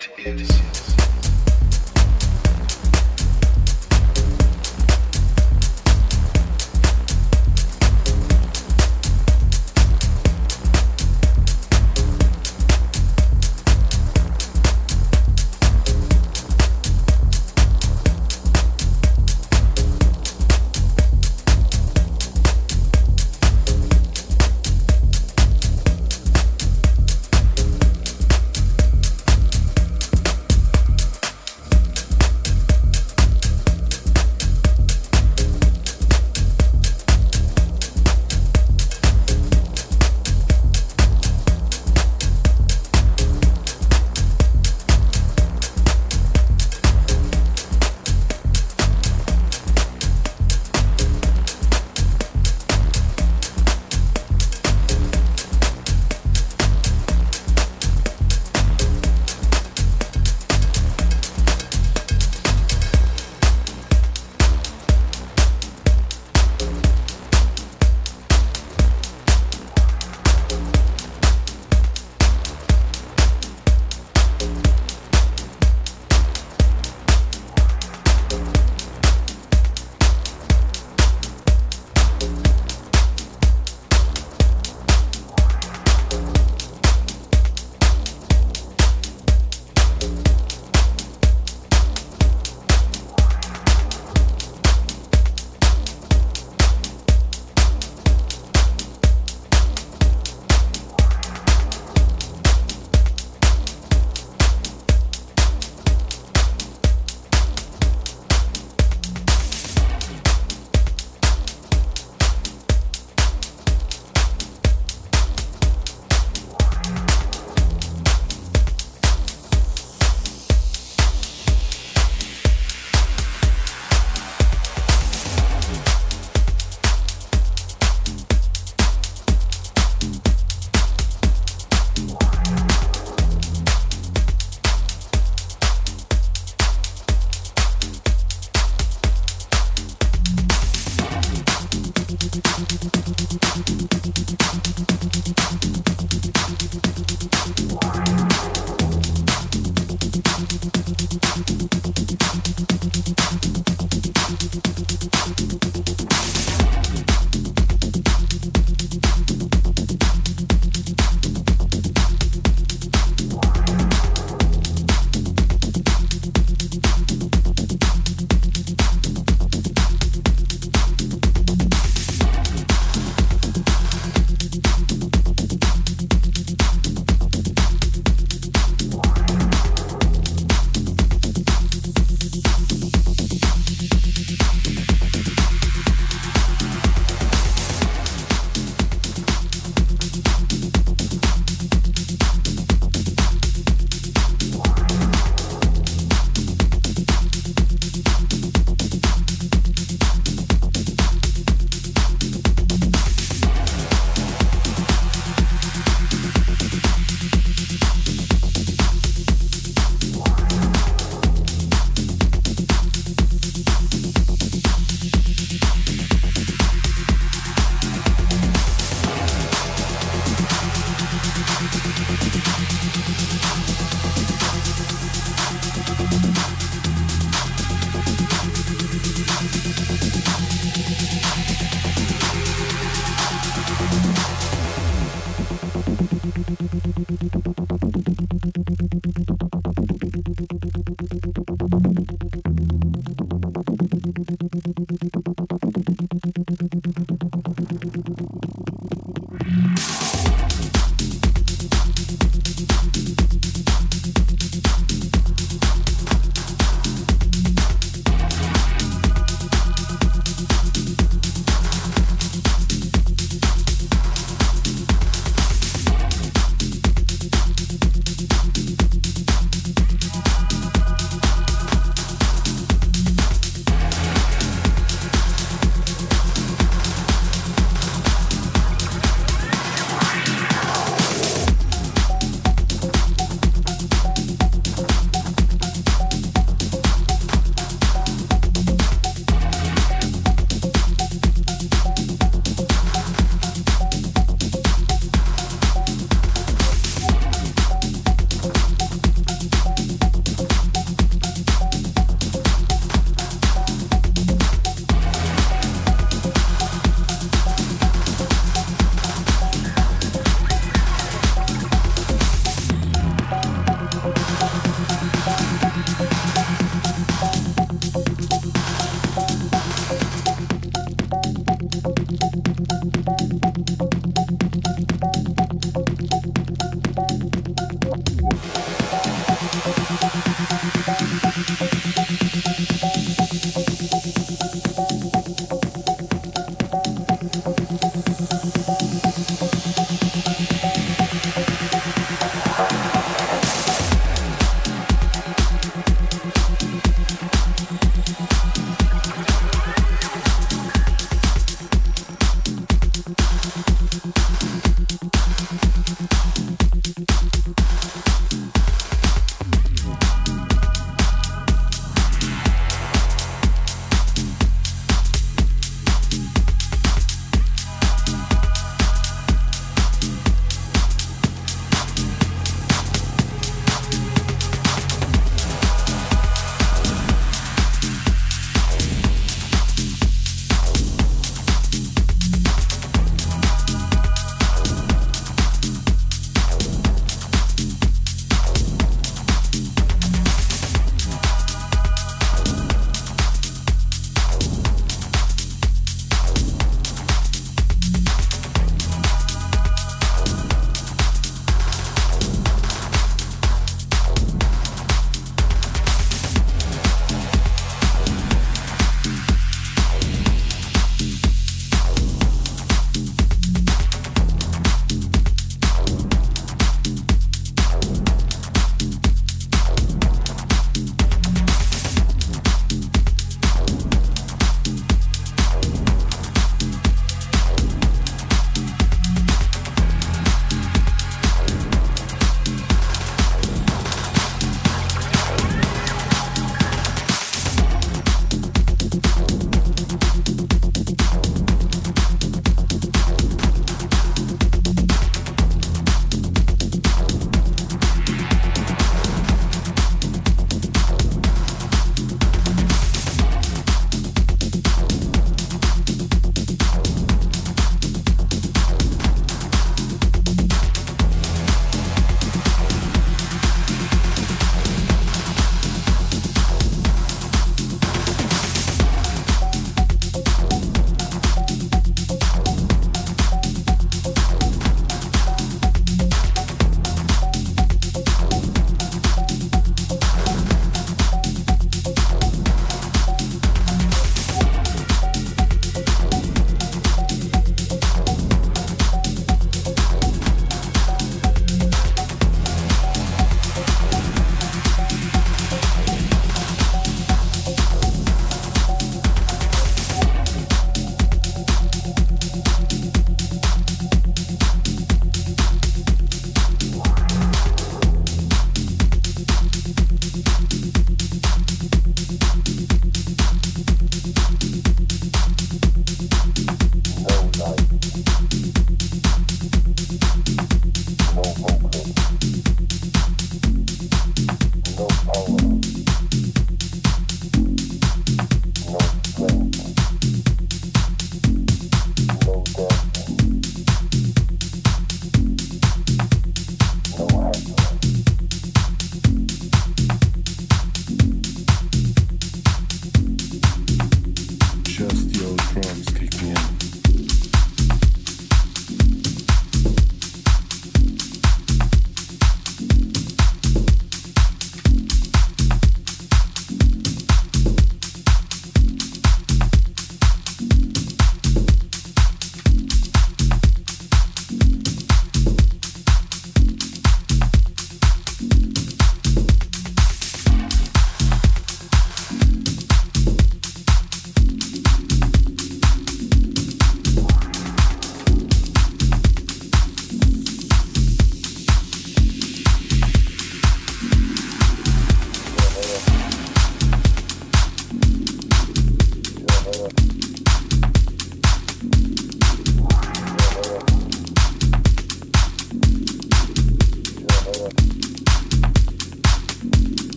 it is.